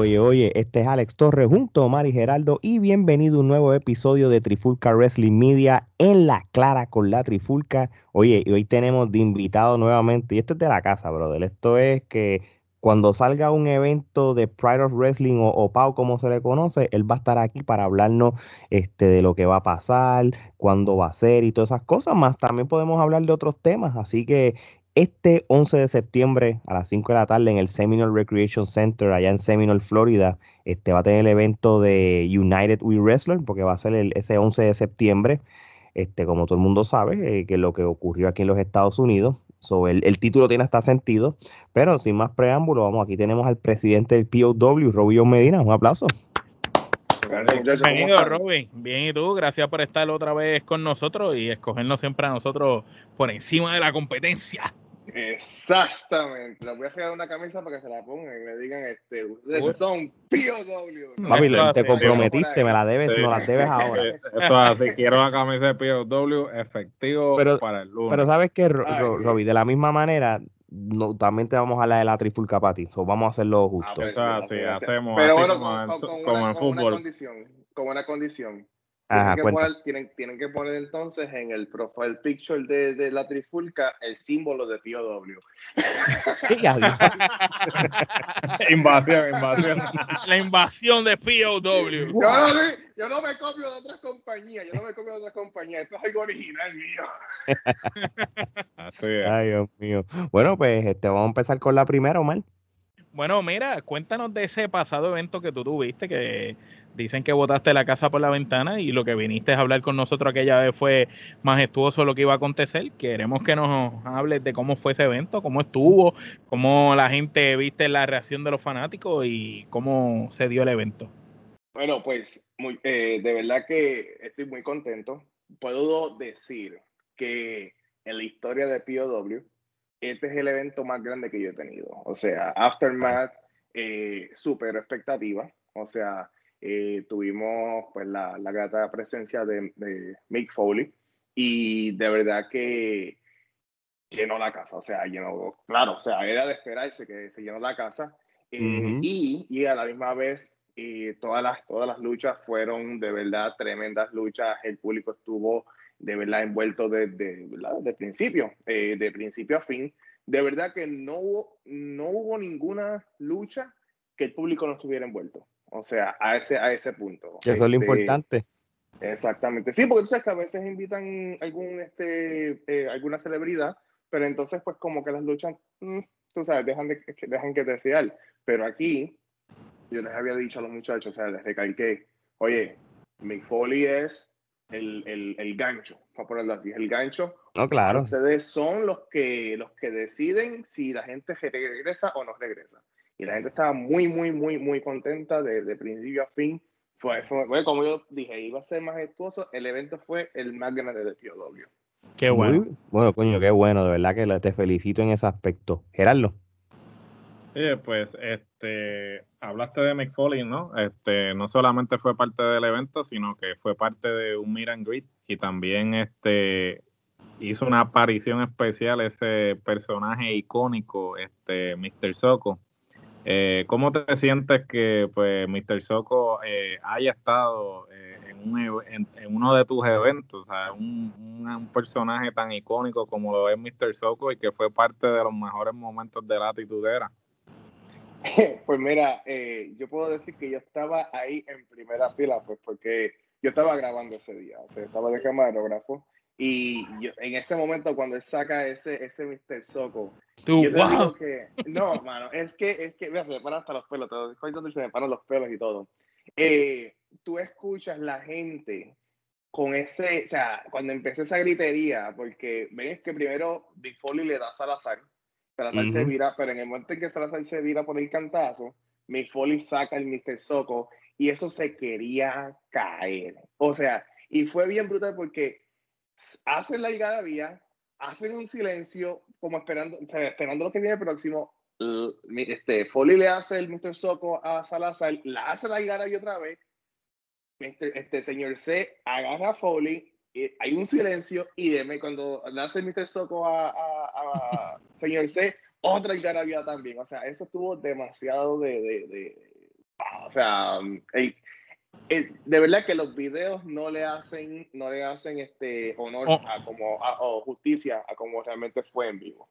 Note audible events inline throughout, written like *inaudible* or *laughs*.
oye, oye, este es Alex Torres junto a Mari Geraldo y bienvenido a un nuevo episodio de Trifulca Wrestling Media en la clara con la Trifulca. Oye, y hoy tenemos de invitado nuevamente, y esto es de la casa, brother. Esto es que cuando salga un evento de Pride of Wrestling o, o PAU, como se le conoce, él va a estar aquí para hablarnos este, de lo que va a pasar, cuándo va a ser y todas esas cosas. Más también podemos hablar de otros temas. Así que este 11 de septiembre a las 5 de la tarde en el Seminole Recreation Center allá en Seminole, Florida, este va a tener el evento de United We Wrestler porque va a ser el, ese 11 de septiembre, este, como todo el mundo sabe, eh, que lo que ocurrió aquí en los Estados Unidos. So, el, el, título tiene hasta sentido, pero sin más preámbulo, vamos, aquí tenemos al presidente del POW, Robio Medina, un aplauso. Bienvenido, Robin. Bien, ¿y tú? Gracias por estar otra vez con nosotros y escogernos siempre a nosotros por encima de la competencia. Exactamente. Les voy a crear una camisa para que se la pongan y me digan, este, ustedes son POW. Papi, te comprometiste, me la debes, sí. no la debes ahora. Eso es así, quiero una camisa de POW efectivo pero, para el lunes. Pero sabes que, Robbie, de la misma manera, no, también te vamos a hablar de la trifulca para ti. So, vamos a hacerlo justo. Ah, pues, eso es así, hacemos pero así bueno, como, con, en, con, como una, en con fútbol. una condición, con una condición. Ajá, tienen, que cuenta. poner, tienen, tienen, que poner entonces en el profile picture de, de la trifulca el símbolo de POW. *laughs* invasión, invasión. La invasión de POW. Yo no, yo no, me copio de otras compañías, yo no me copio de otras compañías, esto es algo original mío. *laughs* Así es. Ay, Dios mío. Bueno, pues este, vamos a empezar con la primera, Omar. Bueno, mira, cuéntanos de ese pasado evento que tú tuviste, que dicen que botaste la casa por la ventana y lo que viniste a hablar con nosotros aquella vez fue majestuoso lo que iba a acontecer. Queremos que nos hables de cómo fue ese evento, cómo estuvo, cómo la gente viste la reacción de los fanáticos y cómo se dio el evento. Bueno, pues eh, de verdad que estoy muy contento. Puedo decir que en la historia de POW, este es el evento más grande que yo he tenido. O sea, Aftermath, eh, súper expectativa. O sea, eh, tuvimos pues la, la grata presencia de, de, Mick Foley y de verdad que llenó la casa. O sea, llenó, claro, o sea, era de esperarse que se llenó la casa. Eh, uh -huh. y, y a la misma vez y todas las, todas las luchas fueron de verdad tremendas luchas. El público estuvo de verdad envuelto desde de, de principio, eh, de principio a fin. De verdad que no hubo, no hubo ninguna lucha que el público no estuviera envuelto. O sea, a ese, a ese punto. Eso este, es lo importante. Exactamente. Sí, porque tú sabes que a veces invitan algún, este, eh, alguna celebridad, pero entonces pues como que las luchas, mmm, tú sabes, dejan, de, dejan que desear. Pero aquí, yo les había dicho a los muchachos, o sea, les recalqué, oye, Mick Foley es el, el, el gancho, para ponerlo así, el gancho. No, claro. Ustedes son los que, los que deciden si la gente regresa o no regresa. Y la gente estaba muy, muy, muy, muy contenta de, de principio a fin. Fue, fue, fue, como yo dije, iba a ser majestuoso. El evento fue el más grande de POW. Qué bueno. Muy, bueno, coño, qué bueno. De verdad que te felicito en ese aspecto. Gerardo. Sí, pues este, hablaste de Mick Foley, ¿no? Este, no solamente fue parte del evento, sino que fue parte de un meet and greet y también este, hizo una aparición especial ese personaje icónico, este, Mr. Soko. Eh, ¿Cómo te sientes que pues Mr. Soko eh, haya estado eh, en, un, en, uno de tus eventos? O sea, un, personaje tan icónico como lo es Mr. Soko y que fue parte de los mejores momentos de la titudera. *laughs* Pues mira, eh, yo puedo decir que yo estaba ahí en primera fila, pues porque yo estaba grabando ese día, o sea, estaba de camarógrafo y yo, en ese momento cuando él saca ese, ese Mr. Soko, Tú, yo te wow. digo que, no, mano, es que, es que, mira, se me paran hasta los pelos, todo, donde se me paran los pelos y todo. Eh, tú escuchas la gente con ese, o sea, cuando empezó esa gritería, porque ven que primero Big Foley le da a Salazar, Salazar uh -huh. se vira, pero en el momento en que Salazar se vira por el cantazo, Foley saca el Mr. Soko y eso se quería caer. O sea, y fue bien brutal porque hacen la algarabía, hacen un silencio, como esperando, o sea, esperando lo que viene próximo. Este, Foley le hace el Mr. Soko a Salazar, la hace la algarabía otra vez. Este, este señor C agarra a Foley hay un silencio y deme cuando le hace Mr. Soko a, a, a *laughs* señor C, otra algarabía también. O sea, eso estuvo demasiado de, de, de, o sea, de verdad que los videos no le hacen, no le hacen este honor oh. a como o justicia a como realmente fue en vivo.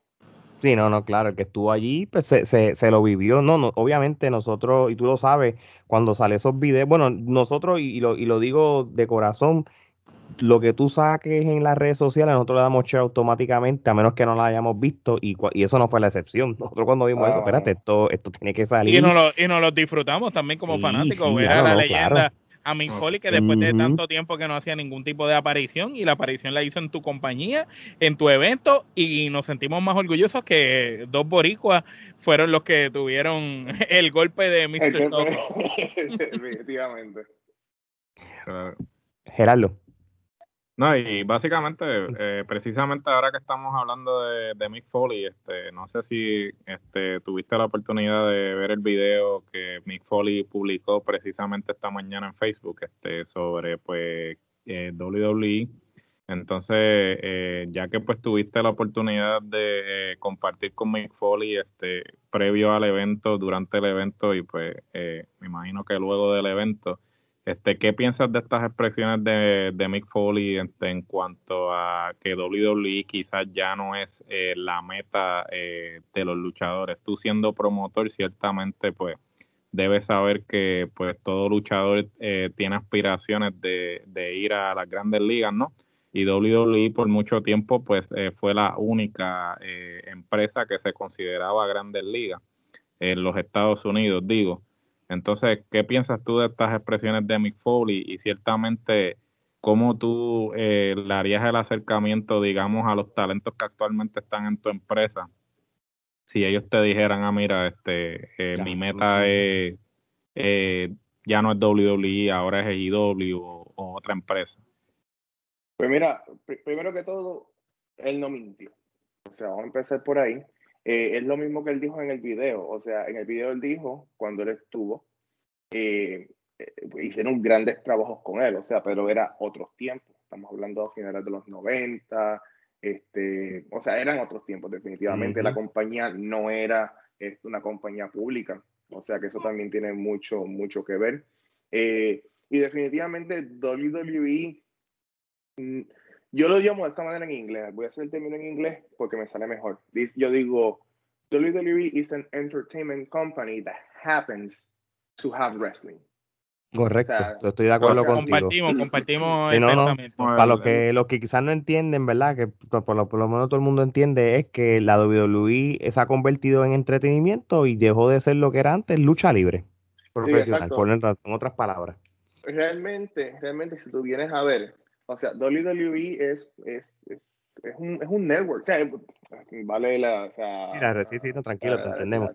Sí, no, no, claro, el que estuvo allí pues, se, se, lo vivió. No, no, obviamente nosotros, y tú lo sabes, cuando sale esos videos, bueno, nosotros, y, lo, y lo digo de corazón, lo que tú saques en las redes sociales, nosotros le damos share automáticamente, a menos que no la hayamos visto, y, y eso no fue la excepción. *laughs* Nosotros cuando vimos eso, espérate, esto, esto tiene que salir. Y nos lo, y nos lo disfrutamos también como fanáticos, era la leyenda a Mick Foley, que después de tanto tiempo que no hacía ningún tipo de aparición, y la aparición la hizo en tu compañía, en tu evento, y nos sentimos más orgullosos que dos boricuas fueron los que tuvieron *laughs* el golpe de Mr. *laughs* Definitivamente. Gerardo. No, y básicamente, eh, precisamente ahora que estamos hablando de, de, Mick Foley, este, no sé si este, tuviste la oportunidad de ver el video que Mick Foley publicó precisamente esta mañana en Facebook este, sobre pues eh, WWE. Entonces, eh, ya que pues tuviste la oportunidad de compartir con Mick Foley este, previo al evento, durante el evento y pues me imagino que luego del evento, este, ¿Qué piensas de estas expresiones de, Mick Foley este, en cuanto a que WWE quizás ya no es eh, la meta eh, de los luchadores? Tú siendo promotor, ciertamente, pues debes saber que pues todo luchador eh, tiene aspiraciones de, de, ir a las grandes ligas, ¿no? Y WWE por mucho tiempo pues fue la única empresa que se consideraba grandes ligas en los Estados Unidos, digo. Entonces, ¿qué piensas tú de estas expresiones de Mick Foley? Y ciertamente, ¿cómo tú eh, le harías el acercamiento, digamos, a los talentos que actualmente están en tu empresa? Si ellos te dijeran, ah, mira, este, eh, mi meta es, eh, ya no es WWE, ahora es EIW o, o otra empresa. Pues mira, primero que todo, él no mintió. O sea, vamos a empezar por ahí. Eh, es lo mismo que él dijo en el video. O sea, en el video él dijo, cuando él estuvo, eh, eh, hicieron grandes trabajos con él, o sea, pero era otros tiempos. Estamos hablando a finales de los 90, este, o sea, eran otros tiempos, definitivamente. La compañía no era este, una compañía pública, o sea que eso también tiene mucho, mucho que ver. y definitivamente WWE mm, yo lo llamo de esta manera en inglés. Voy a hacer el término en inglés porque me sale mejor. Yo digo, WWE is an entertainment company that happens to have wrestling. Correcto, estoy de acuerdo contigo. Compartimos, compartimos *laughs* el pensamiento. para los que, los que quizás no entienden, ¿verdad? Que por lo, por lo, menos todo el mundo entiende, es que la WWE se ha convertido en entretenimiento y dejó de ser lo que era antes, lucha libre profesional, por en otras palabras. Realmente, realmente, si tú vienes a ver, o sea, WWE es, es, es, es un, es un network. O sea, vale la. O sea, Mira, sí, sí, no, tranquilo, te entendemos.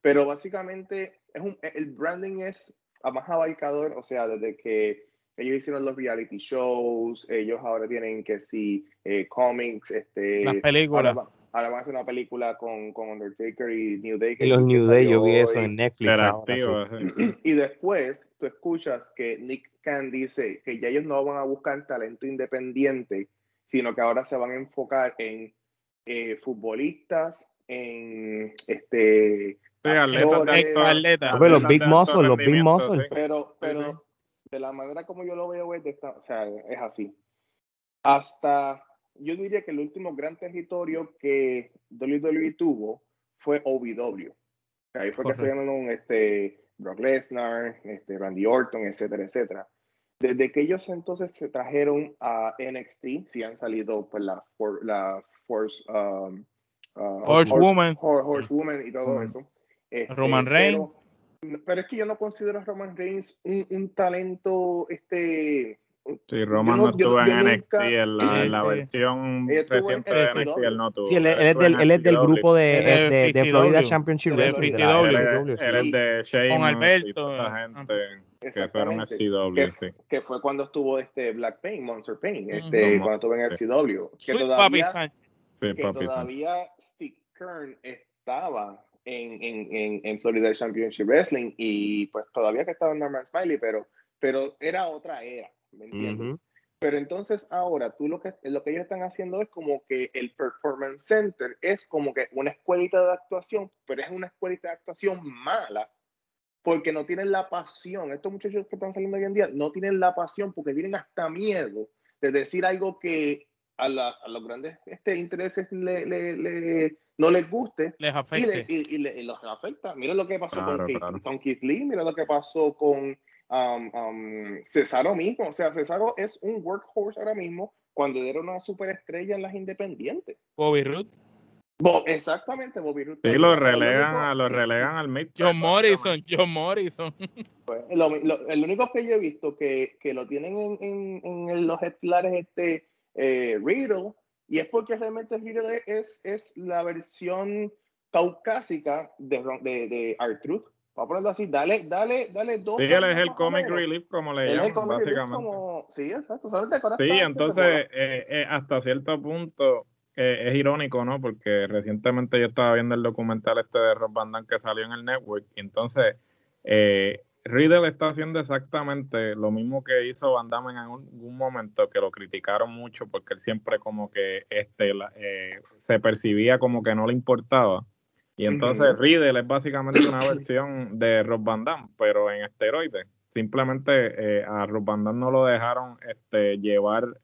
Pero básicamente, es un, el branding es más abarcador. O sea, desde que ellos hicieron los reality shows, ellos ahora tienen que sí, eh, comics, este. Las películas. Ahora, van a hacer una película con, con Undertaker y New Day. y los New Day, yo vi eso en Netflix. *clears throat* y después tú escuchas que Nick Khan dice que ya ellos no van a buscar talento independiente, sino que ahora se van a enfocar en eh, futbolistas, en este atletas, los big muscles, los big muscles. Pero, pero de la manera como yo lo veo es, o sea, es así. Hasta yo diría que el último gran territorio que WWE tuvo fue OVW. Ahí fue que se llamaron este, Brock Lesnar, este, Randy Orton, etcétera, etcétera. Desde que ellos entonces se trajeron a NXT, si han salido pues, la, la Force, um, uh, Horsewoman Horse, y todo eso. Este, Roman Reigns. Pero, es que yo no considero a Roman Reigns un, un talento este, Sí, Roman no, estuvo en NXT, en la, la versión reciente de NXT, él no tuvo. Sí, él, es, del, él es del grupo de, de, de, Florida Championship Wrestling. Él, es de Shane Con Alberto. gente que fueron FCW, que, sí. que fue cuando estuvo este Black Pain, Monster Pain, este, cuando estuvo en FCW. Que todavía, que todavía Steve Kern estaba en, en, en, en Florida Championship Wrestling y pues todavía que estaba en Norman Smiley, pero, pero era otra era. ¿Me entiendes? Pero entonces ahora tú lo que, lo que ellos están haciendo es como que el Performance Center es como que una escuelita de actuación, pero es una escuelita de actuación mala, porque no tienen la pasión. Estos muchachos que están saliendo hoy en día no tienen la pasión porque tienen hasta miedo de decir algo que a, los grandes este, intereses le, no les guste les afecte. Y, los afecta. Mira lo que pasó con, Keith Lee, mira lo que pasó con um, um, Cesaro mismo. O sea, Cesaro es un workhorse ahora mismo cuando era una superestrella en las independientes. Bobby Roode. exactamente, Bobby Roode. Sí, lo relegan, lo relegan al mid. John Morrison, John Morrison. Pues, el único que yo he visto que, que lo tienen en, en, en los estelares este eh, Riddle, y es porque realmente Riddle es, es la versión caucásica de, de, de R-Truth. Vamos a ponerlo así, dale, dale, dale dos. Sí, él es el comic relief, como le llaman, básicamente. Sí, exacto. Sí, entonces, eh, eh, hasta cierto punto, eh, es irónico, ¿no? Porque recientemente yo estaba viendo el documental este de Rob Van Damme que salió en el network, y entonces eh, Riddle está haciendo exactamente lo mismo que hizo Van Damme en algún momento, que lo criticaron mucho porque él siempre como que este se percibía como que no le importaba. Y entonces Riddle es básicamente una versión de Rob Van Damme, pero en esteroides. Simplemente eh, a Rob Van Damme no lo dejaron este, llevar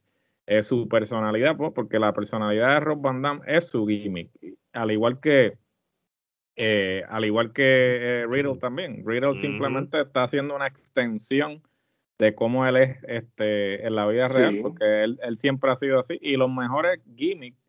eh, su personalidad, pues, porque la personalidad de Rob Van Damme es su gimmick. Al igual que eh, al igual que eh, Riddle también. Riddle simplemente está haciendo una extensión de cómo él es este, en la vida real, porque él, él, siempre ha sido así. Y los mejores gimmicks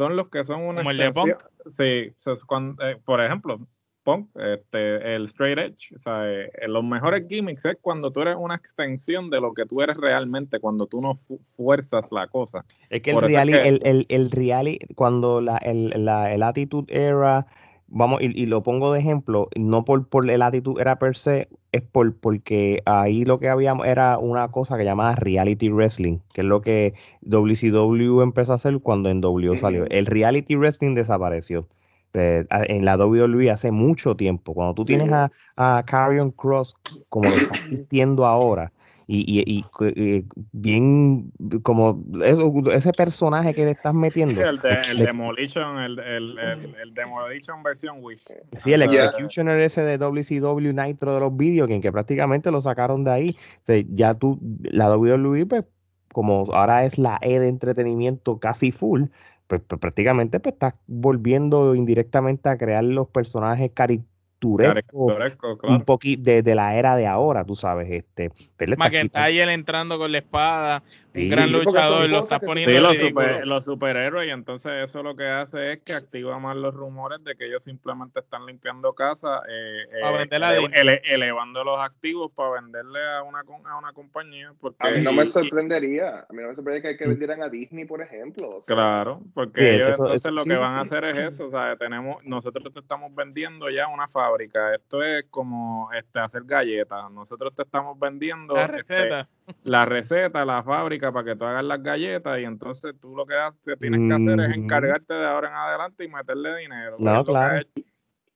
son los que son una extensión. Sí, eh, por ejemplo, Punk, este, el straight edge. O sea, los mejores gimmicks es cuando tú eres una extensión de lo que tú eres realmente, cuando tú no fuerzas la cosa. Es que el reality, el, el, el reality, cuando la, el, la, el attitude era vamos, y, lo pongo de ejemplo, no por, por el actitud era per se, es por porque ahí lo que habíamos era una cosa que llamaba reality wrestling, que es lo que WCW empezó a hacer cuando en W salió. El reality wrestling desapareció. en la WWE hace mucho tiempo. Cuando tú tienes a, a Carrion Cross como lo está existiendo ahora, y, y, y, bien como ese personaje que le estás *laughs* metiendo. el, de, Demolition, el, el, el, Demolition versión Wish. Sí, el Executioner ese de WCW Nitro de los vídeos, que, que prácticamente lo sacaron de ahí. ya tú, la WWE, pues, como ahora es la E de entretenimiento casi full, pues, pues prácticamente pues, estás volviendo indirectamente a crear los personajes cari un poquito de, la era de ahora, tú sabes. Este, McIntyre entrando con la espada, un gran luchador, lo está poniendo. Sí, los, superhéroes, y entonces eso lo que hace es que activa más los rumores de que ellos simplemente están limpiando casa, eh, eh, elevando los activos para venderle a una, a una compañía. Porque, a mí no me sorprendería, a mí no me sorprendería que, que mm. vendieran a Disney, por ejemplo. claro, porque ellos entonces lo que van a hacer es eso, o sea, tenemos, nosotros te estamos vendiendo ya una fábrica esto es como este, hacer galletas. Nosotros te estamos vendiendo la este, receta. la receta, la fábrica para que tú hagas las galletas y entonces tú lo que, tienes que hacer es encargarte de ahora en adelante y meterle dinero. No, claro.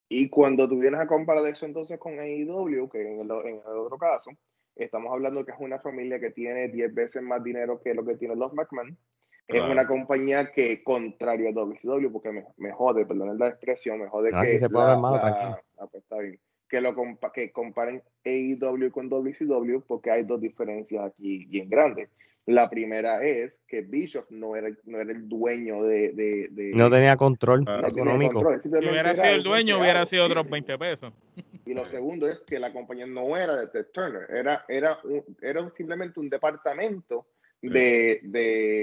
Y cuando tú vienes a comparar eso entonces con AEW, que en el, en el otro caso, estamos hablando que es una familia que tiene 10 veces más dinero que lo que tienen los McMahon. Es una compañía que, contrario a WCW, porque me, me jode, perdón la expresión, me jode que, se puede la, ah, pues está bien, que, lo que comparen AEW con WCW porque hay dos diferencias aquí bien grandes. La primera es que Bishop no era, no era el dueño de, de, No tenía control económico. Si hubiera sido el dueño, hubiera sido otros 20 pesos. Y lo segundo es que la compañía no era de Ted Turner, era, era, era simplemente un departamento de, de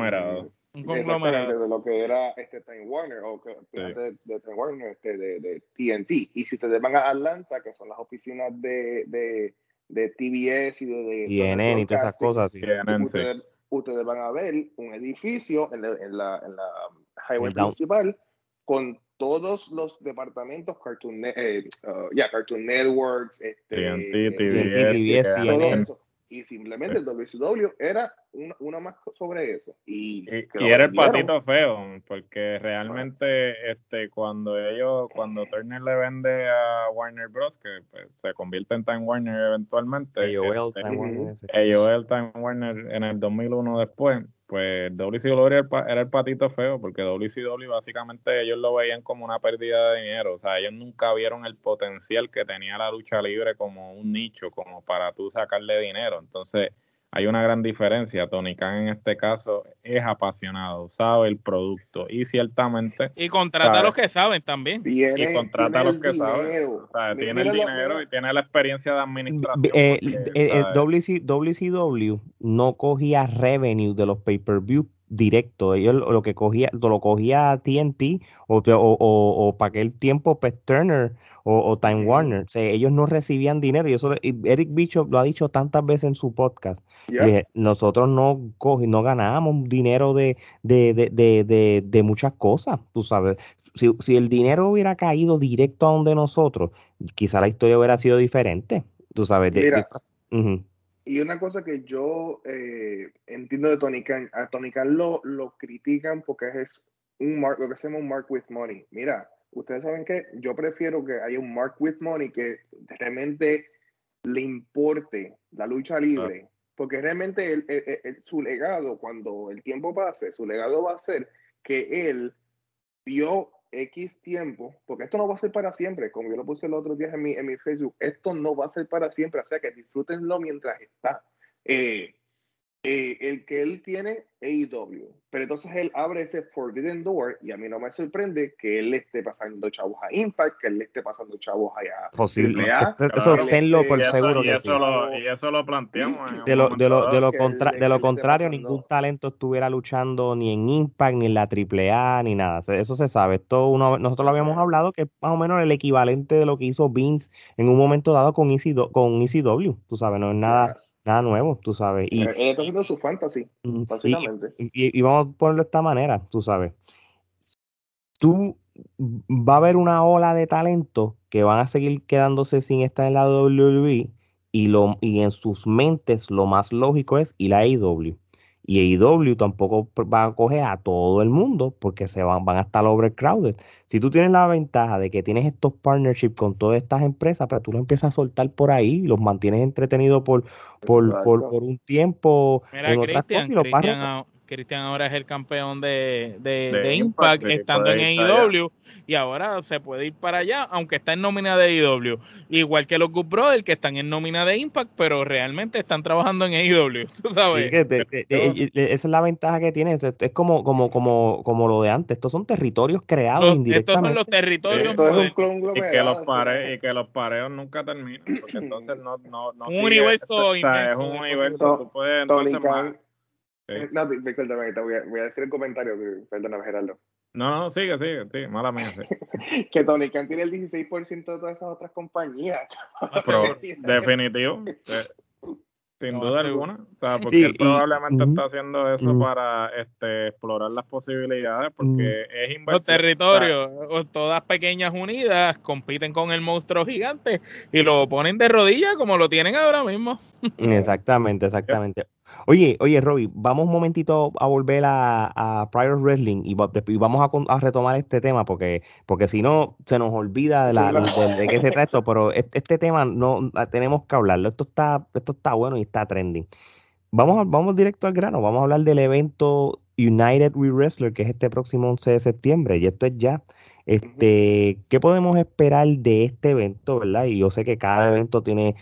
Conglomerado. un conglomerado. De lo que era este Time Warner o que, de, de, Time Warner, este, de, de, TNT. Y si ustedes van a Atlanta, que son las oficinas de, de, de TBS y de, de y todas esas cosas, ustedes, ustedes, van a ver un edificio en la, en la, en la highway principal con todos los departamentos Cartoon, eh, uh, Cartoon Networks, este, TNT, TBS, todo eso y simplemente el WCW era una, más sobre eso. Y, era el patito feo, porque realmente este cuando ellos, cuando Turner le vende a Warner Bros., que pues, se convierte en Time Warner eventualmente, AOL, este, Time, Warner, AOL Time Warner en el 2001 después, pues WCW era el, era el patito feo, porque WCW básicamente ellos lo veían como una pérdida de dinero, o sea, ellos nunca vieron el potencial que tenía la lucha libre como un nicho, como para tú sacarle dinero, entonces hay una gran diferencia. Tony Khan en este caso es apasionado, sabe el producto y ciertamente... Y contrata a los que saben también. y contrata a los que saben. O sea, tiene el dinero y tiene la experiencia de administración. Eh, eh, WCW no cogía revenue de los pay-per-view directo. Ellos lo que cogía, lo cogía TNT o, o, o, para aquel tiempo Pet pues, Turner o, Time Warner. O sea, ellos no recibían dinero y eso Eric Bishop lo ha dicho tantas veces en su podcast. nosotros no no ganábamos dinero de, de, de, de, muchas cosas, tú sabes. Si, si, el dinero hubiera caído directo a donde nosotros, quizá la historia hubiera sido diferente, tú sabes. Y una cosa que yo eh, entiendo de Tony Khan, a Tony Khan lo, lo critican porque es un mark, lo que se llama un mark with money. Mira, ustedes saben que yo prefiero que haya un mark with money que realmente le importe la lucha libre. Porque realmente su legado, cuando el tiempo pase, su legado va a ser que él vio X tiempo, porque esto no va a ser para siempre, como yo lo puse el otro día en mi, en mi Facebook, esto no va a ser para siempre, o sea que disfrútenlo mientras está. Eh, eh, el que él tiene AEW, pero entonces él abre ese Forbidden Door y a mí no me sorprende que él esté pasando chavos a Impact, que él le esté pasando chavos allá. Posible. Eso tenlo por seguro. Y, eso, lo, y eso lo planteamos. De lo, de lo, de lo, de lo contrario, ningún talento estuviera luchando ni en Impact, ni en la AAA, ni nada. Eso se sabe. Esto uno, nosotros lo habíamos hablado que es más o menos el equivalente de lo que hizo Vince en un momento dado con ECW, con ECW tú sabes, no es nada nada nuevo, tú sabes. Y, él está haciendo su fantasy, básicamente. Y, vamos a ponerlo de esta manera, tú sabes. Tú va a haber una ola de talento que van a seguir quedándose sin estar en la WWE y, lo, y en sus mentes lo más lógico es ir a AEW. Y AEW tampoco va a coger a todo el mundo porque se van, van a estar overcrowded. Si tú tienes la ventaja de que tienes estos partnerships con todas estas empresas, pero tú lo empiezas a soltar por ahí, los mantienes entretenidos por, por, por, un tiempo en otras cosas y Cristian ahora es el campeón de, de, Impact, estando en AEW, y ahora se puede ir para allá, aunque está en nómina de AEW. Igual que los Good Brothers, que están en nómina de Impact, pero realmente están trabajando en AEW, *laughs* tú sabes. esa es la ventaja que tiene, es, como, como, como, como lo de antes, estos son territorios creados indirectamente. Estos son los territorios. y, que los pare, y que los pareos nunca terminan, porque entonces no... no, no un universo Es un universo, tú puedes entonces... Eh, no, discúlpame, te voy a, voy a, decir el comentario, perdóname, Gerardo. No, no, sigue, sigue, sí, mala mía. *laughs* que Tony Khan tiene el 16% de todas esas otras compañías. *laughs* definitivo. Eh, sin duda alguna. O sea, porque él probablemente está haciendo eso para este, explorar las posibilidades, porque es inversión. Los territorios, todas pequeñas unidas, compiten con el monstruo gigante y lo ponen de rodillas como lo tienen ahora mismo. Exactamente, *laughs* exactamente. Oye, oye, Robbie, vamos un momentito a volver a, Prior Wrestling y, vamos a, retomar este tema porque, porque si no se nos olvida de, la, de, qué se trata esto, *laughs* pero este, tema no tenemos que hablarlo. Esto está, esto está bueno y está trending. Vamos, vamos directo al grano, vamos a hablar del evento United We Wrestler, que es este próximo 11 de septiembre, y esto es ya. Este, ¿Qué podemos esperar de este evento, verdad? Y yo sé que cada evento tiene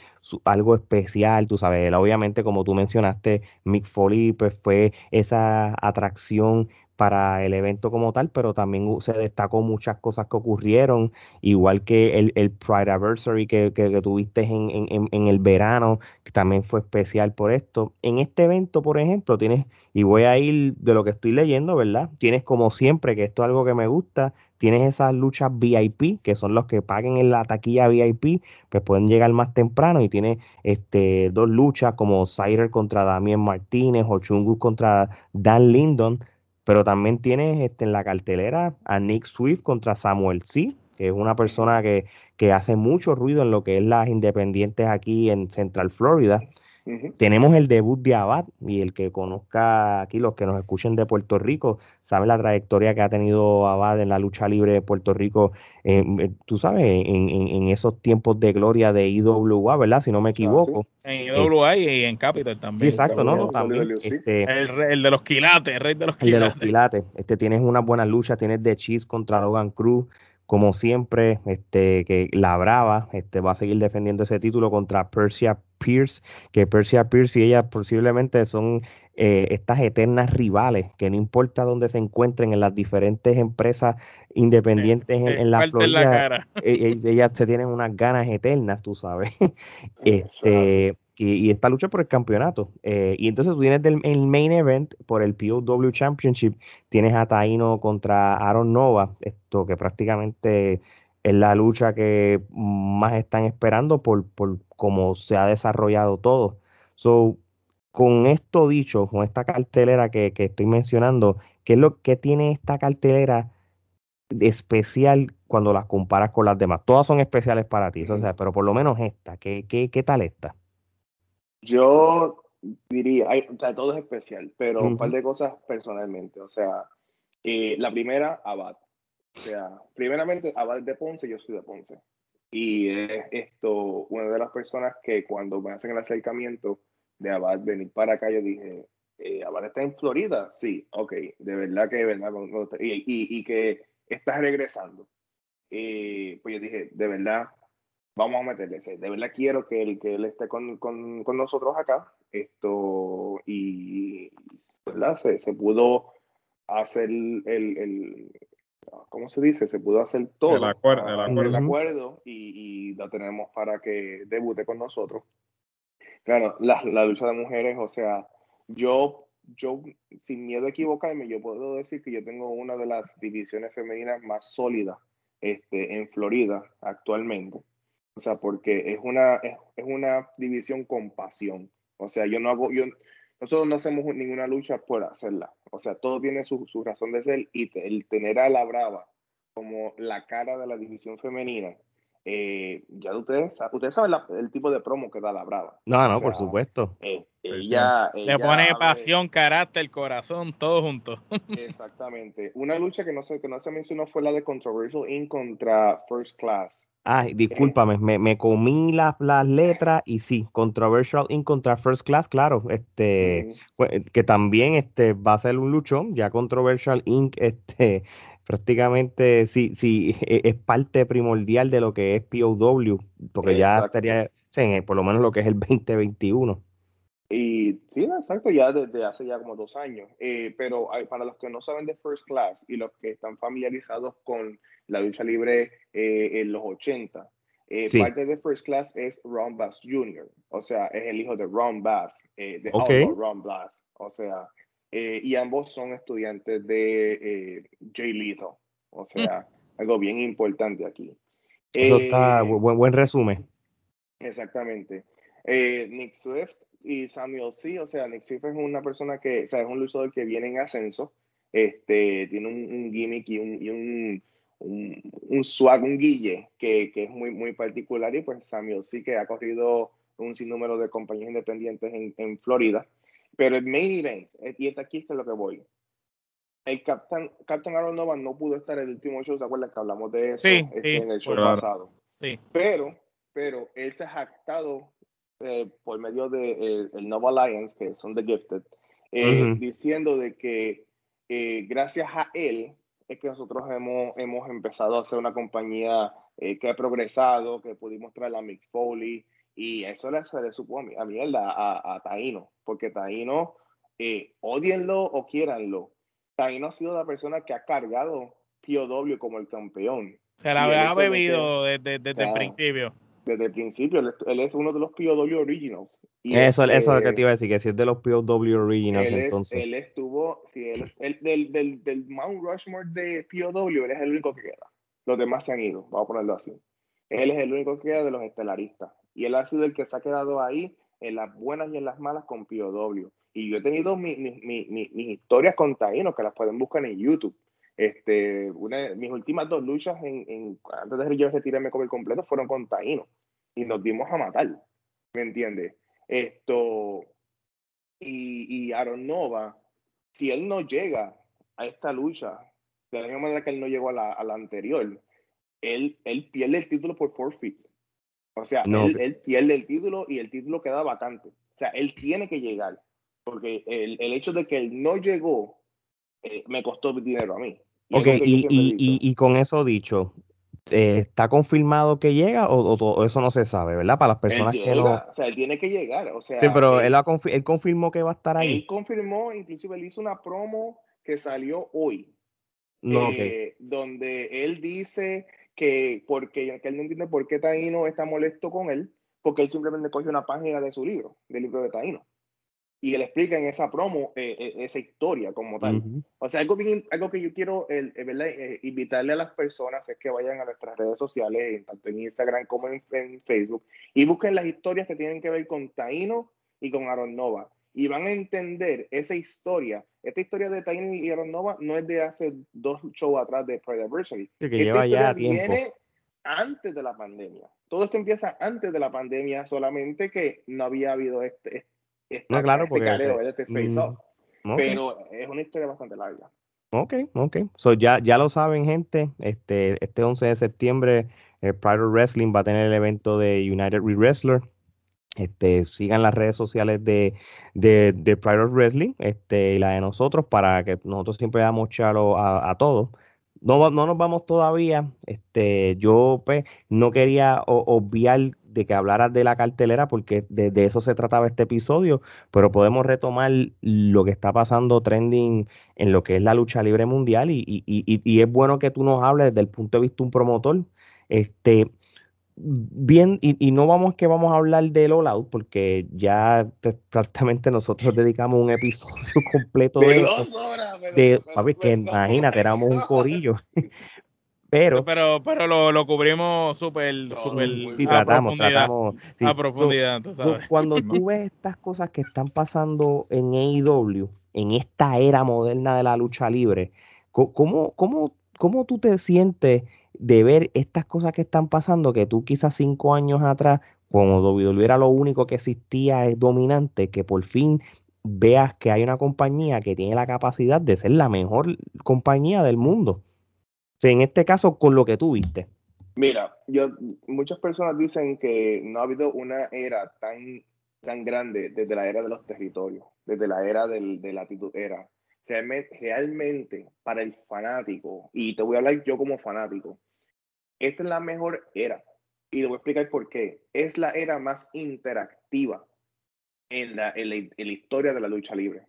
algo especial, tú sabes, obviamente como tú mencionaste, Mick Foley pues fue esa atracción para el evento como tal, pero también se destacó muchas cosas que ocurrieron, igual que el, el Pride Anniversary que, que, tuviste en, en, en, el verano, que también fue especial por esto. En este evento, por ejemplo, tienes, y voy a ir de lo que estoy leyendo, ¿verdad? Tienes como siempre, que esto es algo que me gusta, tienes esas luchas VIP, que son los que paguen en la taquilla VIP, pues pueden llegar más temprano y tienes este, dos luchas como Cider contra Damien Martínez o Chungus contra Dan Lindon pero también tienes este, en la cartelera a Nick Swift contra Samuel C., que es una persona que, que hace mucho ruido en lo que es las independientes aquí en Central Florida. Tenemos el debut de Abad y el que conozca aquí, los que nos escuchen de Puerto Rico, sabe la trayectoria que ha tenido Abad en la lucha libre de Puerto Rico, eh, tú sabes, en, en, esos tiempos de gloria de IWA, ¿verdad? Si no me ah, equivoco. En IWA y en Capital también. Sí, exacto, no, no, también. Este, El, el de los quilates, el rey de los El de quilates. los quilates. Este, tienes una buena lucha, tienes The Cheese contra Logan Cruz, como siempre, este, que la Brava este, va a seguir defendiendo ese título contra Persia Pierce, que Persia Pierce y ella posiblemente son eh, estas eternas rivales, que no importa dónde se encuentren en las diferentes empresas independientes en, la Florida, cara. e- ellas se tienen unas ganas eternas, tú sabes. *laughs* Este, y, y esta lucha por el campeonato. Eh, y entonces tú tienes del, el main event por el POW Championship, tienes a Taino contra Aaron Nova, esto que prácticamente es la lucha que más están esperando por, por cómo se ha desarrollado todo. So, con esto dicho, con esta cartelera que, que estoy mencionando, ¿qué es lo que tiene esta cartelera de especial cuando las comparas con las demás? Todas son especiales para ti, o sea, pero por lo menos esta, ¿qué, qué, qué tal esta? Yo diría, hay, o sea, todo es especial, pero un par de cosas personalmente. O sea, eh, la primera, Abad. O sea, primeramente, Abad de Ponce, yo soy de Ponce. Y es esto, una de las personas que cuando me hacen el acercamiento de Abad venir para acá, yo dije, eh, Abad está en Florida. Sí, ok, de verdad que de verdad. Y, y, y que está regresando. Eh, pues yo dije, de verdad, vamos a meterle. De verdad quiero que él, que él esté con, con, con nosotros acá. Esto, y ¿verdad? Se, se pudo hacer el, el, ¿cómo se dice? Se pudo hacer todo. El acuerdo, el ah, acuerdo. el acuerdo, y, y lo tenemos para que debute con nosotros. Claro, la, la lucha de mujeres, o sea, yo, yo, sin miedo a equivocarme, yo puedo decir que yo tengo una de las divisiones femeninas más sólidas este, en Florida actualmente. O sea, porque es una, es, es una división con pasión. O sea, yo no hago, yo, nosotros no hacemos ninguna lucha por hacerla. O sea, todo tiene su, su razón de ser y te- el tener a la Brava como la cara de la división femenina, eh, ya ustedes, ustedes saben la- el tipo de promo que da la Brava. No, no, O por supuesto. Eh, ella, Le ella pone pasión, carácter, corazón, todo junto. *laughs* Exactamente. Una lucha que no se, que no se mencionó fue la de Controversial Inc. contra First Class. Ay, discúlpame, me, me comí las, las letras y sí, Controversial Inc. contra First Class, claro, este, pues, que también este, va a ser un luchón, ya Controversial Inc. Este, prácticamente sí, sí, *laughs* e- es parte primordial de lo que es POW, porque ya sí, en- por lo menos lo que es el *laughs* 2021. Y sí, exacto, ya desde hace ya como dos años. Eh, pero hay- para los que no saben de First Class y los que están familiarizados con la lucha libre eh, en los 80, eh, Sí. parte de First Class es Ron Bass Jr., o sea, es el hijo de Ron Bass, eh, de Ron Bass, o sea, eh, y ambos son estudiantes de eh, Jay Lethal, o sea, algo bien importante aquí. Eso está, Eh, bu- buen, buen resumen. Exactamente. Eh, Nick Swift y Samuel C. O sea, Nick Swift es una persona que, o sea, es un luchador que viene en ascenso. Este, tiene un, un gimmick y un, y un, un, un swag, un guille que, que es muy, muy particular. Y pues Samuel C. que ha corrido un sinnúmero de compañías independientes en, en Florida. Pero el main event, eh, y está aquí está lo que voy. El Captain, Captain Aaron Nova no pudo estar en el último show, ¿se acuerdan que hablamos de eso Sí, este, sí, en el show claro. pasado? Sí. Pero, pero él se ha jactado eh, por medio de eh, el Nova Alliance, que son The Gifted, eh, Ujú. diciendo de que eh, gracias a él es que nosotros hemos, hemos empezado a ser una compañía eh, que ha progresado, que pudimos traer a Mick Foley, y eso le, se le supo a, mi- a mierda a, a Taino, porque Taino, eh, odienlo o quiéranlo, Taino ha sido la persona que ha cargado POW como el campeón. Se la había que- bebido desde, desde el principio. desde el principio. Él, él es uno de los POW Originals. Y Eso, eso es lo que este, te iba a decir, que si es de los POW Originals, él, es- entonces. él estuvo, sí, él, él- del, del, del Mount Rushmore de POW, él es el único que queda. Los demás se han ido, vamos a ponerlo así. Él es el único que queda de los estelaristas. Y él ha sido el que se ha quedado ahí en las buenas y en las malas con POW. Y yo he tenido mi- mi- mi- mis historias con Taíno, que las pueden buscar en YouTube. Este, una, mis últimas dos luchas en, en- antes de yo retirarme con el completo fueron con Taíno. Y nos dimos a matar. ¿Me entiendes? Esto. Y, y Aaron Nova, si él no llega a esta lucha de la misma manera que él no llegó a la, a la anterior, él, él pierde el título por forfeit. O sea, él, pierde el título y el título queda vacante. O sea, él tiene que llegar. Porque el, el hecho de que él no llegó eh, me costó dinero a mí. ok, y, y, y, con eso dicho, eh, ¿está confirmado que llega o, eso no se sabe, verdad? Para las personas que no... O sea, él tiene que llegar, o sea... Sí, pero él, él, confirmó que va a estar ahí. Él confirmó, inclusive él hizo una promo que salió hoy, no, eh, donde él dice que, porque, que él no entiende por qué Taino está molesto con él, porque él simplemente cogió una página de su libro, del libro de Taino y él explica en esa promo eh, eh, esa historia como tal. O sea, algo, algo que yo quiero el, eh, invitarle a las personas es que vayan a nuestras redes sociales, tanto en Instagram como en, Facebook, y busquen las historias que tienen que ver con Taino y con Aaron Nova. Y van a entender esa historia. Esta historia de Taino y Aaron Nova no es de hace dos shows atrás de Pride Adversary. que lleva ya viene antes de la pandemia. Todo esto empieza antes de la pandemia, solamente que no había habido este, este no, claro, este porque este mm, Pero es una historia bastante larga. Ok, ok. So ya, ya lo saben, gente. Este, este 11 de septiembre, el Pride Wrestling va a tener el evento de United Re Wrestler. Este, sigan las redes sociales de, de, de Pride Wrestling este, y la de nosotros para que nosotros siempre damos chalo a, a todos. No, no nos vamos todavía. Este, yo pues, no quería obviar de que hablaras de la cartelera porque de, eso se trataba este episodio, pero podemos retomar lo que está pasando trending en lo que es la lucha libre mundial y, y, y, y es bueno que tú nos hables desde el punto de vista de un promotor. Este, bien, y, no vamos que vamos a hablar del All Out, porque ya prácticamente nosotros dedicamos un episodio *laughs* completo de, de, que imagínate, éramos un corillo. *laughs* Pero, pero, pero lo, lo cubrimos súper, súper sí, tratamos, tratamos. A profundidad, cuando tú *laughs* ves estas cosas que están pasando en AEW, en esta era moderna de la lucha libre, ¿cómo, cómo, cómo tú te sientes de ver estas cosas que están pasando que tú quizás cinco años atrás, cuando WWE era lo único que existía es dominante, que por fin veas que hay una compañía que tiene la capacidad de ser la mejor compañía del mundo? en este caso, con lo que tú viste. Mira, yo, muchas personas dicen que no ha habido una era tan, tan grande desde la era de los territorios, desde la era del, de la era. Realmente, realmente, para el fanático, y te voy a hablar yo como fanático, esta es la mejor era. Y te voy a explicar por qué. Es la era más interactiva en la, en la historia de la lucha libre.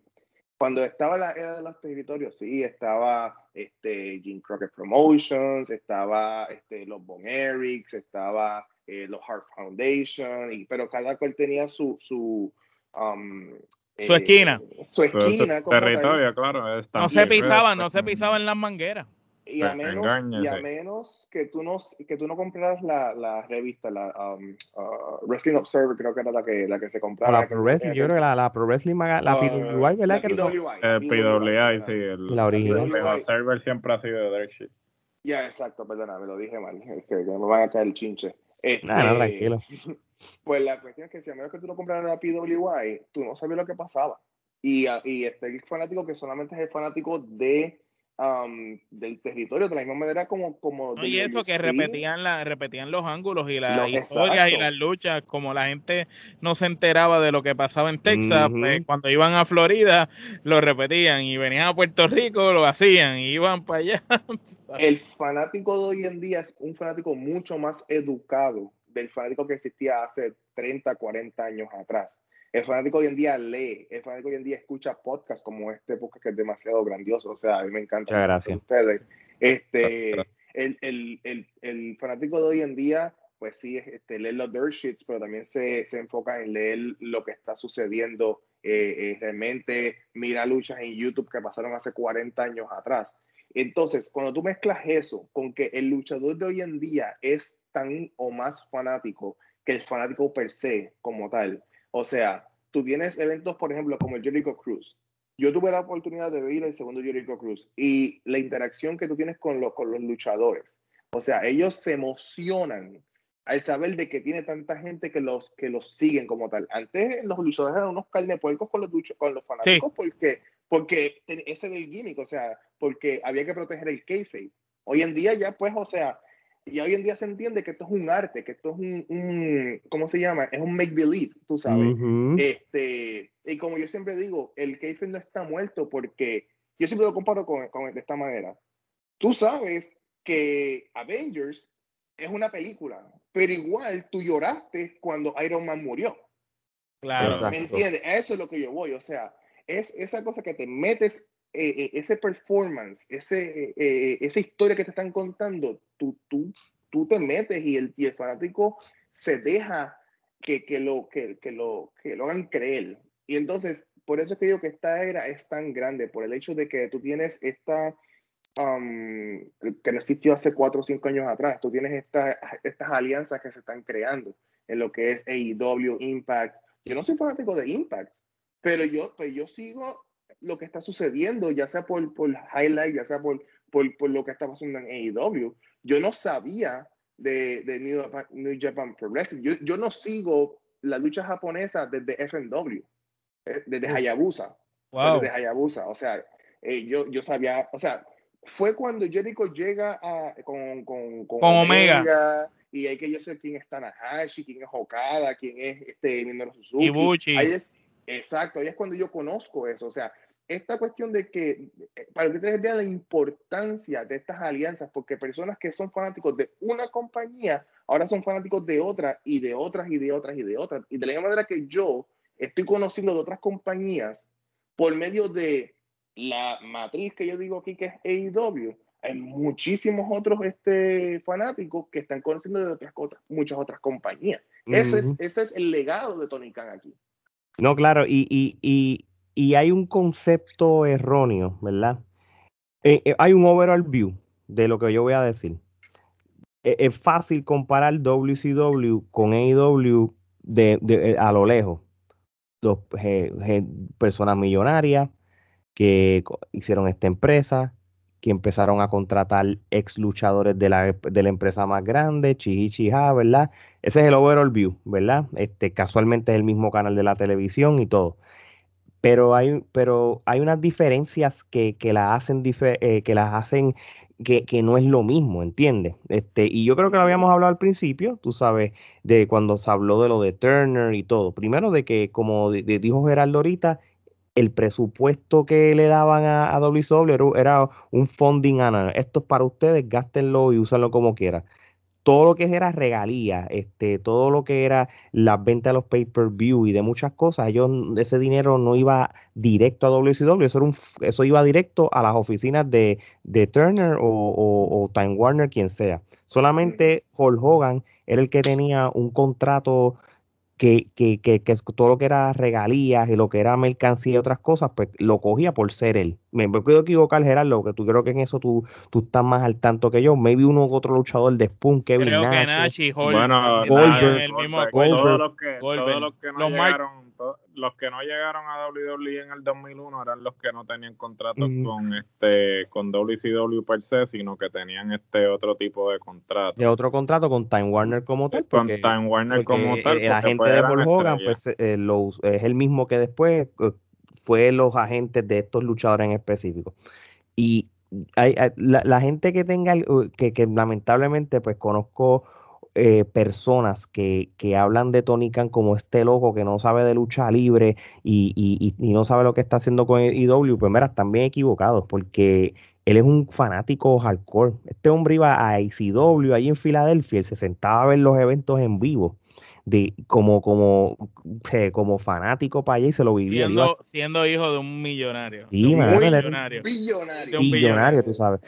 Cuando estaba la era de los territorios, sí, estaba este, Jim Crockett Promotions, estaba este, los Bon Erics, estaba eh, los Heart Foundation, y, pero cada cual tenía su... Su, um, su esquina. Eh, su esquina. Territorio, claro. No se pisaban, no se pisaban las mangueras y a menos, y a menos que tú no que tú no compraras la, la revista la um, uh, Wrestling Observer creo que era la que la que se compraba la Pro Wrestling yo creo que la, la Pro Wrestling la uh, PWI ¿verdad? La PWI, el PWI, sí el, la original. El Observer siempre ha sido de Dirt Shit ya exacto perdona me lo dije mal es que, me van a caer el chinche. Este, no, tranquilo. *laughs* pues la cuestión es que si a menos que tú no compraras la PWI tú no sabías lo que pasaba. Y, y este fanático que solamente es el fanático de del territorio, de la misma manera como... como y eso que repetían, la, repetían los ángulos y las historias y las luchas, como la gente no se enteraba de lo que pasaba en Texas, pues, cuando iban a Florida lo repetían y venían a Puerto Rico lo hacían y iban para allá. *laughs* El fanático de hoy en día es un fanático mucho más educado del fanático que existía hace 30, 40 años atrás. El fanático hoy en día lee, el fanático hoy en día escucha podcasts como este podcast que es demasiado grandioso. O sea, a mí me encanta. Muchas gracias. Ustedes. Este, el, el, el, el, fanático de hoy en día, pues sí, este, lee los dirt sheets, pero también se, se enfoca en leer lo que está sucediendo. Eh, eh, realmente mira luchas en YouTube que pasaron hace 40 años atrás. Entonces, cuando tú mezclas eso con que el luchador de hoy en día es tan o más fanático que el fanático per se como tal, o sea, tú tienes eventos, por ejemplo, como el Jericho Cruise. Yo tuve la oportunidad de ver el segundo Jericho Cruise y la interacción que tú tienes con, los, con los luchadores. O sea, ellos se emocionan al saber de que tiene tanta gente que los, que los siguen como tal. Antes los luchadores eran unos carnepuercos con los, con los fanáticos porque, porque ese del gimmick, o sea, porque había que proteger el kayfabe. Hoy en día ya, pues, o sea, y hoy en día se entiende que esto es un arte, que esto es un, un ¿cómo se llama? Es un make believe, tú sabes. este, y como yo siempre digo, el kayfabe no está muerto porque yo siempre lo comparo con, con, de esta manera. Tú sabes que Avengers es una película, pero igual tú lloraste cuando Iron Man murió. Claro. ¿Me entiendes? Eso es lo que yo voy. O sea, es esa cosa que te metes, eh, eh, ese performance, ese, eh, esa historia que te están contando, tú, tú, tú te metes y el, y el fanático se deja que, que, lo, que, que, lo, que lo hagan creer. Y entonces, por eso es que digo que esta era es tan grande, por el hecho de que tú tienes esta, um, que no existió hace cuatro o cinco años atrás, tú tienes esta, estas alianzas que se están creando en lo que es AEW, Impact. Yo no soy fanático de Impact, pero yo, pues yo sigo lo que está sucediendo, ya sea por, por highlight, ya sea por, por, por, lo que está pasando en AEW. Yo no sabía de, de New, Japan, New Japan Pro Wrestling. Yo, yo, no sigo la lucha japonesa desde FMW, eh, desde Hayabusa. Wow. Desde Hayabusa. O sea, eh, yo, yo sabía, o sea, fue cuando Jericho llega a, con, con, con, con Omega. Omega. Y hay que yo sé quién es Tanahashi, quién es Okada, quién es este Minoru Suzuki. Ibuchi. Ahí es, exacto, ahí es cuando yo conozco eso. O sea, esta cuestión de que, para que ustedes vean la importancia de estas alianzas, porque personas que son fanáticos de una compañía, ahora son fanáticos de otra y de otras y de otras y de otras. Y de la misma manera que yo estoy conociendo de otras compañías por medio de la matriz que yo digo aquí que es AEW, hay muchísimos otros este, fanáticos que están conociendo de otras, otras muchas otras compañías. Uh -huh. Eso es, ese es el legado de Tony Khan aquí. No, claro, y, y, y, y hay un concepto erróneo, ¿verdad? Eh, eh, hay un overall view de lo que yo voy a decir. Eh, es fácil comparar WCW con AEW de, de, a lo lejos. Dos personas millonarias que hicieron esta empresa, que empezaron a contratar ex luchadores de la, de la empresa más grande, Chihichiha, ¿verdad? Ese es el overall view, ¿verdad? Este, casualmente es el mismo canal de la televisión y todo. Pero hay, pero hay unas diferencias que, que las hacen, eh, que, las hacen que, que, no es lo mismo, ¿entiendes? Este, y yo creo que lo habíamos hablado al principio, tú sabes, de cuando se habló de lo de Turner y todo. Primero de que, como de, de dijo Gerardo ahorita, el presupuesto que le daban a, a WCW era, era, un funding annual. Esto es para ustedes, gástenlo y úsenlo como quieran. Todo lo que era regalía, este, todo lo que era las ventas de los pay-per-view y de muchas cosas, ellos, ese dinero no iba directo a WCW, eso, era un, eso iba directo a las oficinas de, de Turner o, o, o Time Warner, quien sea. Solamente Hulk Hogan era el que tenía un contrato que, que, que, que, todo lo que era regalías y lo que era mercancía y otras cosas, pues lo cogía por ser él. Me puedo equivocar, Gerardo, que tú creo que en eso tú, tú estás más al tanto que yo. Maybe uno u otro luchador de Spoon, Kevin creo Nash. que Nash Hol, bueno, Goldberg, el mismo Goldberg, todos los que, todos los que no los llegaron, to, los que no llegaron a WWE en el 2001 eran los que no tenían contratos mm. con este con WCW per se, sino que tenían este otro tipo de contrato. De otro contrato con Time Warner como tal. Porque, con Time Warner como tal. El agente pues de Paul Hogan pues, eh, lo, es el mismo que después eh, fue los agentes de estos luchadores en específico. Y hay, hay, la, la, gente que tenga, que, que lamentablemente pues conozco eh, personas que, que, hablan de Tony Khan como este loco que no sabe de lucha libre y, y, y no sabe lo que está haciendo con el IW, pues mira, están bien equivocados porque él es un fanático hardcore. Este hombre iba a ICW ahí en Filadelfia, él se sentaba a ver los eventos en vivo de como como como fanático para allá y se lo vivía siendo, iba... siendo hijo de un millonario sí, de un man, billonario billonario. billonario. billonario tú sabes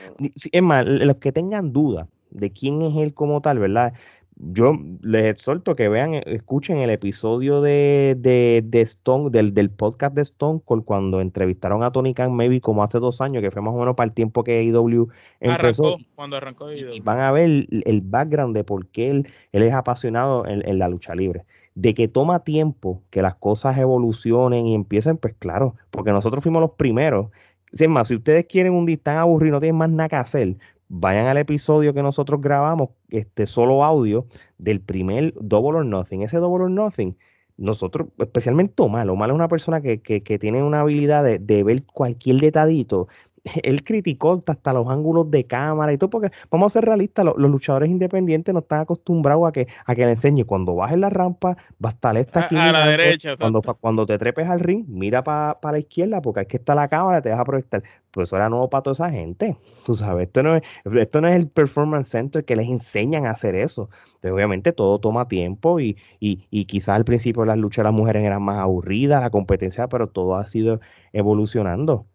es más los que tengan dudas de quién es él como tal verdad yo les exhorto que vean, escuchen el episodio de, de, de Stone, del, del, podcast de Stone Cold cuando entrevistaron a Tony Khan, maybe como hace dos años, que fue más o menos para el tiempo que IW empezó. Arrancó, cuando arrancó IW. Y van a ver el, el background de por qué él, él es apasionado en, en, la lucha libre. De que toma tiempo que las cosas evolucionen y empiecen, pues claro, porque nosotros fuimos los primeros. Es más, si ustedes quieren un día tan aburrido, no tienen más nada que hacer, vayan al episodio que nosotros grabamos, este solo audio del primer Double or Nothing. Ese Double or Nothing, nosotros, especialmente Omar, Omar es una persona que, que, que tiene una habilidad de, de, ver cualquier detallito *laughs* él criticó hasta los ángulos de cámara y todo, porque vamos a ser realistas, los, luchadores independientes no están acostumbrados a que, a que le enseñe cuando bajes la rampa, va a estar esta aquí. A, la derecha. Cuando, cuando te trepes al ring, mira para la izquierda, porque aquí está la cámara, te vas a proyectar. Pues eso era nuevo para toda esa gente. Tú sabes, esto no es, esto no es el Performance Center que les enseñan a hacer eso. Pero obviamente todo toma tiempo y, y, y quizás al principio las luchas de las mujeres eran más aburridas, la competencia, pero todo ha sido evolucionando.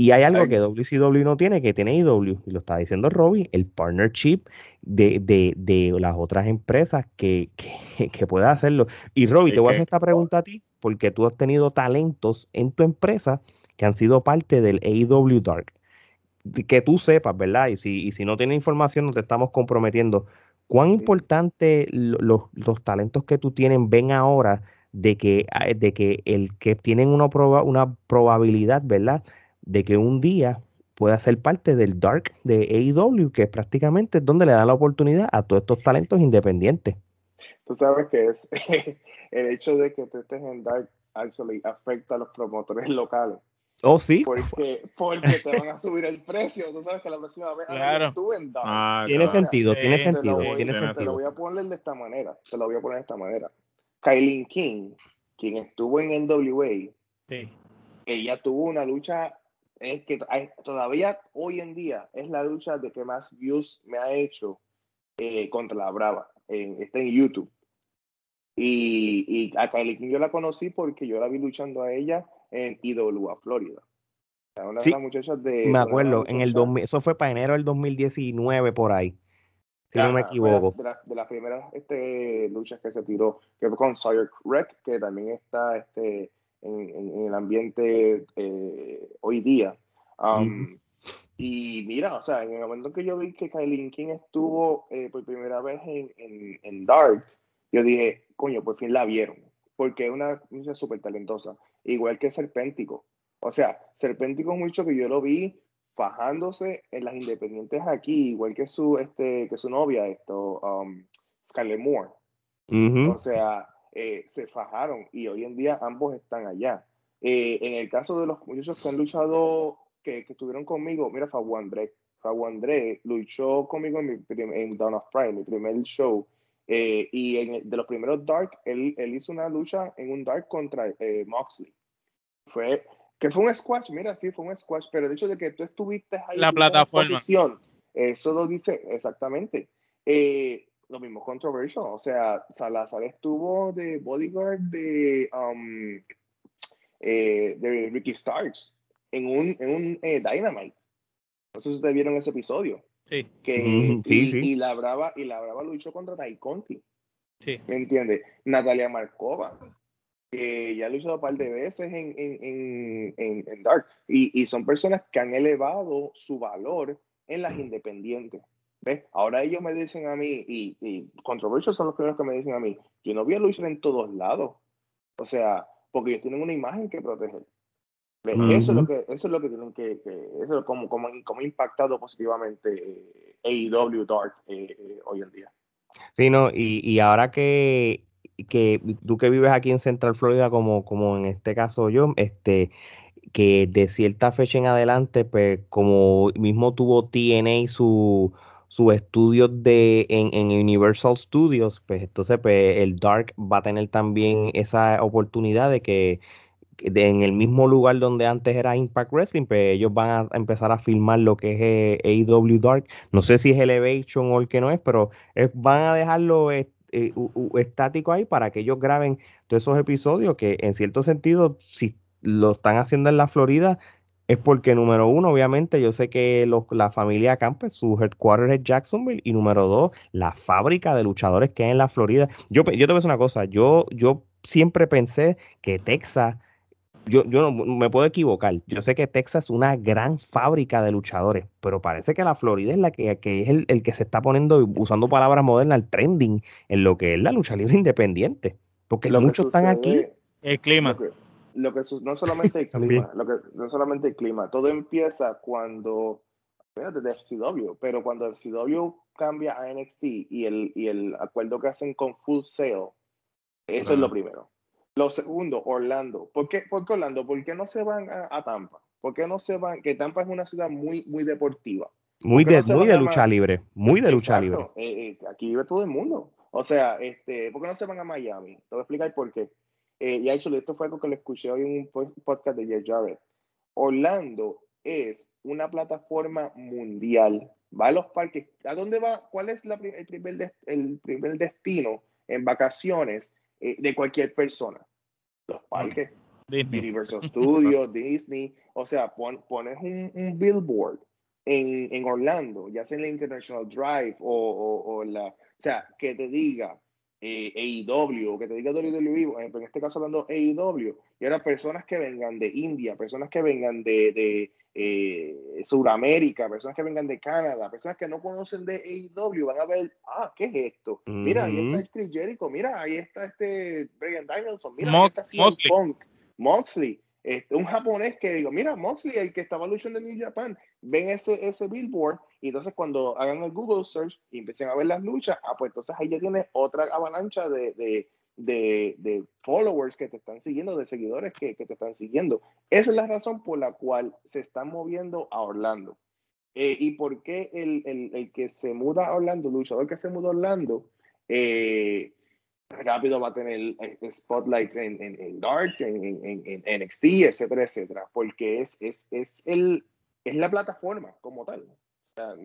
Y hay algo que WCW no tiene, que tiene IW, y lo está diciendo Robbie, el partnership de, de, de las otras empresas que, que, *laughs* que pueda hacerlo. Y Robbie, te voy a hacer esta pregunta a ti, porque tú has tenido talentos en tu empresa que han sido parte del AEW Dark. Que tú sepas, ¿verdad? Y si, y si no tienes información, nos estamos comprometiendo. ¿Cuán importante los, los talentos que tú tienes ven ahora de que, ah, de que el que tienen una, proba, una probabilidad, ¿verdad? de que un día pueda ser parte del Dark de AEW, que es prácticamente donde le da la oportunidad a todos estos talentos independientes. Tú sabes que es *laughs* el hecho de que tú estés en Dark actually afecta a los promotores locales. Oh, sí. Porque, porque te van a subir el precio. Tú sabes que la próxima vez claro. tú en Dark. Ah, tiene sentido, tiene sentido. tiene sentido. Te lo voy a poner de esta manera. Te lo voy a poner de esta manera. Kylie King, quien estuvo en NWA, sí. ella tuvo una lucha es que todavía hoy en día es la lucha de que más views me ha hecho eh, contra la Brava. está en YouTube. Y, y a Kylie King yo la conocí porque yo la vi luchando a ella en IWA, Florida. Una sí, de, me acuerdo, en el eso fue para enero del 2019 por ahí, si no me equivoco. De, las primeras este, luchas que se tiró, que fue con Sawyer Wreck, que también está este, en, el ambiente eh, hoy día. Um, y mira, o sea, en el momento que yo vi que Kylie King estuvo eh, por primera vez en, en, Dark, yo dije, coño, por fin la vieron, porque es una muchacha súper talentosa, igual que Serpéntico. O sea, Serpéntico mucho que yo lo vi fajándose en las independientes aquí, igual que su, este, que su novia, esto, um, Scarlett Moore. O sea, eh, se fajaron y hoy en día ambos están allá. Eh, en el caso de los muchachos que han luchado, que, que estuvieron conmigo, mira, Fabu André. Fabu André luchó conmigo en, mi, en Dawn of Prime, mi primer show. Eh, y en, de los primeros Dark, él, él, hizo una lucha en un Dark contra Moxley. Fue, que fue un squash, mira, sí, fue un squash, pero el hecho de que tú estuviste ahí la plataforma. eso lo dice exactamente. Eh, lo mismo controversial. O sea, Salazar estuvo de bodyguard de, um, eh, de Ricky Starks en un, en un eh, Dynamite. No sé si ustedes vieron ese episodio. Sí. Que, y, la Brava, y la Brava luchó contra Tai Conti. Sí. ¿Me entiendes? Natalia Markova, que ya ha luchado un par de veces en, en, en, en Dark. Y, y, son personas que han elevado su valor en las independientes. ¿Ves? Ahora ellos me dicen a mí, y, y Controversial son los primeros que me dicen a mí, yo no vi a Luis en todos lados. O sea, porque ellos tienen una imagen que proteger. Eso, es lo que, eso es lo que tienen que, eso es como, como, como impactado positivamente eh, AEW Dark eh, eh, hoy en día. Sí, no, y, y ahora que, que tú que vives aquí en Central Florida, como, como en este caso yo, este, que de cierta fecha en adelante, pues como mismo tuvo TNA su sus estudios de, en, en, Universal Studios, pues entonces pues, el Dark va a tener también esa oportunidad de que en el mismo lugar donde antes era Impact Wrestling, pues ellos van a empezar a filmar lo que es eh, AEW Dark. No sé si es Elevation o el que no es, pero van a dejarlo eh, estático ahí para que ellos graben todos esos episodios que en cierto sentido, si lo están haciendo en la Florida, es porque, número uno, obviamente, yo sé que la familia Campes, su headquarters es Jacksonville, y número dos, la fábrica de luchadores que hay en la Florida. Yo, yo te voy a decir una cosa, yo, yo siempre pensé que Texas, yo, yo no me puedo equivocar, yo sé que Texas es una gran fábrica de luchadores, pero parece que la Florida es la que, que es el, el, que se está poniendo, usando palabras modernas, el trending en lo que es la lucha libre independiente, porque muchos están aquí. El clima. lo que no solamente el *laughs* clima, lo que, no solamente el clima, todo empieza cuando, desde FCW, pero cuando FCW cambia a NXT y el, y el acuerdo que hacen con Full Sail, eso es lo primero. Lo segundo, Orlando. ¿Por qué, ¿Por qué, Orlando? ¿Por qué no se van a, Tampa? ¿Por qué no se van? Que Tampa es una ciudad muy, muy deportiva. Muy de, muy de lucha libre, muy de lucha libre. Eh, eh, aquí vive todo el mundo. O sea, este, ¿por qué no se van a Miami? Te voy a explicar por qué. Eh, y hecho, esto fue algo que le escuché hoy en un podcast de Jeff Jarrett. Orlando es una plataforma mundial. Va a los parques. ¿A dónde va? ¿Cuál es la, el, primer el primer destino en vacaciones de cualquier persona? Los parques. Disney. Universal *laughs* Studios, Disney. O sea, pones un, un billboard en, en, Orlando, ya sea en la International Drive o, o, la, o sea, que te diga eh, AEW, que te diga WWE, en este caso hablando AEW, y ahora personas que vengan de India, personas que vengan de, de eh, Sudamérica, personas que vengan de Canadá, personas que no conocen de AEW, van a ver, ah, ¿qué es esto? Mira, ahí está Chris Jericho, mira, ahí está este Brian Danielson, mira, ahí está CM Punk, Moxley. Este, un japonés que digo, mira, Moxley, el que estaba luchando en New Japan, ven ese, ese billboard y entonces cuando hagan el Google search y empiecen a ver las luchas, ah, pues entonces ahí ya tienes otra avalancha de, de, de, de followers que te están siguiendo, de seguidores que, que, te están siguiendo. Esa es la razón por la cual se están moviendo a Orlando. Eh, ¿Y por qué el, el, el, que se muda a Orlando, luchador que se muda a Orlando, eh, rápido va a tener este, spotlights en, en, en Dart, en, en, NXT, etcétera, etcétera, porque es, es, es, el, es la plataforma como tal.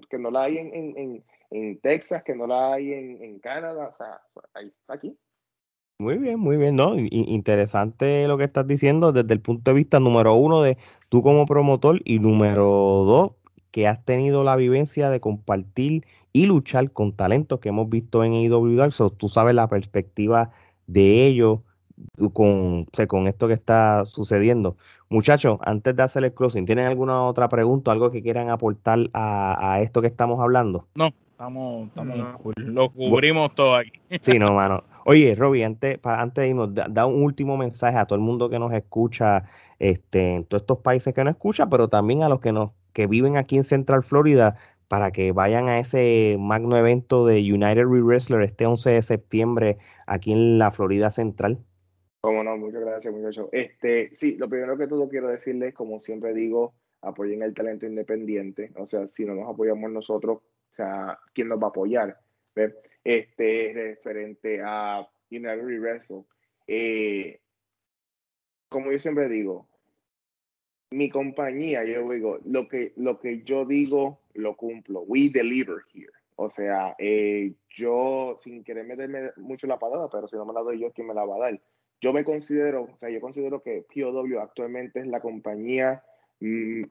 que no la hay en, en, Texas, que no la hay en, Canadá, o sea, ahí aquí. Muy bien, muy bien, ¿no? interesante lo que estás diciendo desde el punto de vista número uno de tú como promotor y número dos que has tenido la vivencia de compartir y luchar con talentos que hemos visto en AEW Dark. tú sabes la perspectiva de ellos con, con esto que está sucediendo. Muchachos, antes de hacer el closing, ¿tienen alguna otra pregunta, algo que quieran aportar a, esto que estamos hablando? No, estamos, estamos lo cubrimos todo aquí. *laughs* Sí, no, mano. Oye, Robbie, antes, antes de irnos, da, un último mensaje a todo el mundo que nos escucha este, en todos estos países que nos escucha, pero también a los que nos que viven aquí en Central Florida para que vayan a ese magno evento de United Re Wrestler este 11 de septiembre aquí en la Florida Central. Cómo no, muchas gracias, muchachos. Este, sí, lo primero que todo quiero decirles, como siempre digo, apoyen el talento independiente. O sea, si no nos apoyamos nosotros, o sea, ¿quién nos va a apoyar? Este, referente a United Re Wrestler. Eh, como yo siempre digo, mi compañía, yo digo, lo que, lo que yo digo, lo cumplo. We deliver here. O sea, eh, yo, sin querer meterme mucho la patada, pero si no me la doy yo, ¿quién me la va a dar? Yo me considero, o sea, yo considero que POW actualmente es la compañía mm,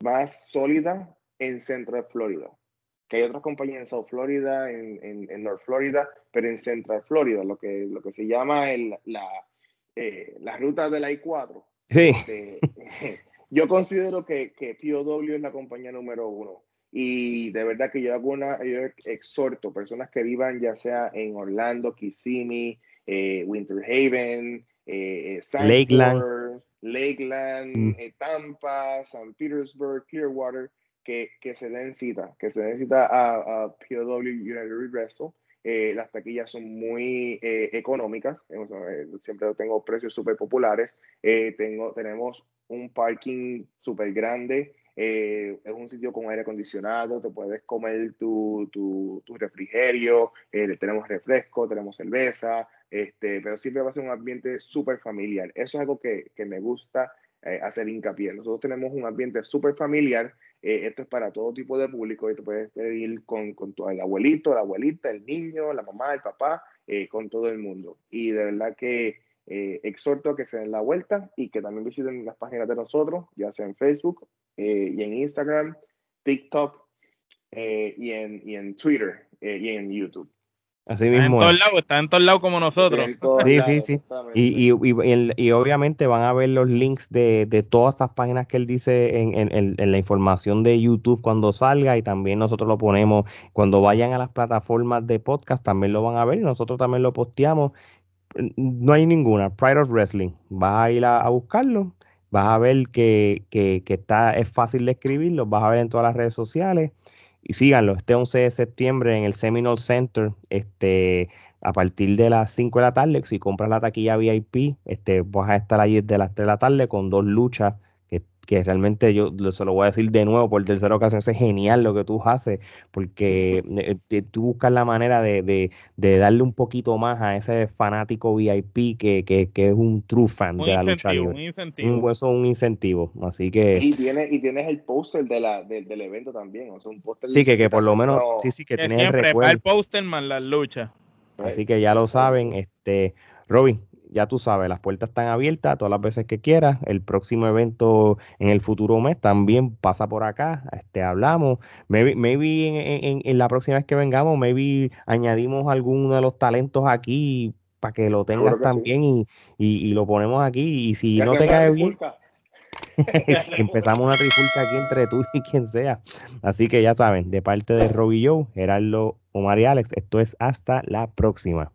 más sólida en Central Florida. Que hay otras compañías en South Florida, en, en, North Florida, pero en Central Florida, lo que, lo que se llama el, la, eh, la ruta de la I-4. Sí. Este, *laughs* yo considero que, que POW es la compañía número uno. Y de verdad que yo hago una, yo exhorto personas que vivan ya sea en Orlando, Kissimmee, eh, Winter Haven, eh, eh Lakeland, Lakeland mm. eh, Tampa, San Petersburg, Clearwater, que, que se den cita, que se den cita a, a POW United Wrestle. las taquillas son muy económicas, siempre tengo precios súper populares, tengo, tenemos un parking súper grande, eh, es un sitio con aire acondicionado, te puedes comer tu, tu, tu refrigerio, eh, tenemos refresco, tenemos cerveza, este, pero siempre va a ser un ambiente súper familiar. Eso es algo que, que me gusta eh, hacer hincapié. Nosotros tenemos un ambiente súper familiar, esto es para todo tipo de público y te puedes ir con, con tu, el abuelito, la abuelita, el niño, la mamá, el papá, con todo el mundo. Y de verdad que exhorto a que se den la vuelta y que también visiten las páginas de nosotros, ya sea en Facebook eh, y en Instagram, TikTok eh, y, en, y en Twitter eh, y en YouTube. Así mismo. en todos lados, está en todos lados como nosotros. Sí, sí, sí. Y, y, y, y, obviamente van a ver los links de, de todas estas páginas que él dice en, en, en, la información de YouTube cuando salga y también nosotros lo ponemos cuando vayan a las plataformas de podcast, también lo van a ver y nosotros también lo posteamos. No hay ninguna. Pride of Wrestling. Vas a ir a buscarlo vas a ver que, está, es fácil de escribirlo, vas a ver en todas las redes sociales. Y síganlo, este 11 de septiembre en el Seminole Center, este, a partir de las 5 de la tarde, si compras la taquilla VIP, este, vas a estar allí desde las 3 de la tarde con dos luchas que realmente yo se lo voy a decir de nuevo por tercera ocasión, es genial lo que tú haces, porque eh, tú buscas la manera de, darle un poquito más a ese fanático VIP que, que, es un true fan de la lucha libre. Un incentivo. Un, eso es un incentivo, así que... Y tienes, y tienes el póster de la, del evento también, o sea, un póster... Sí, que, que por lo menos, sí, sí, que tienes el recuerdo. el póster más las luchas. Así que ya lo saben, este... Robin, ya tú sabes, las puertas están abiertas todas las veces que quieras. El próximo evento en el futuro mes también pasa por acá. Este, hablamos. Maybe, maybe en, la próxima vez que vengamos, maybe añadimos alguno de los talentos aquí para que lo tengas también y, lo ponemos aquí. Y si no te cae bien. *laughs* empezamos una trifulca aquí entre tú y quien sea. Así que ya saben, de parte de Robbie Joe, Gerardo Omar y Alex, esto es hasta la próxima.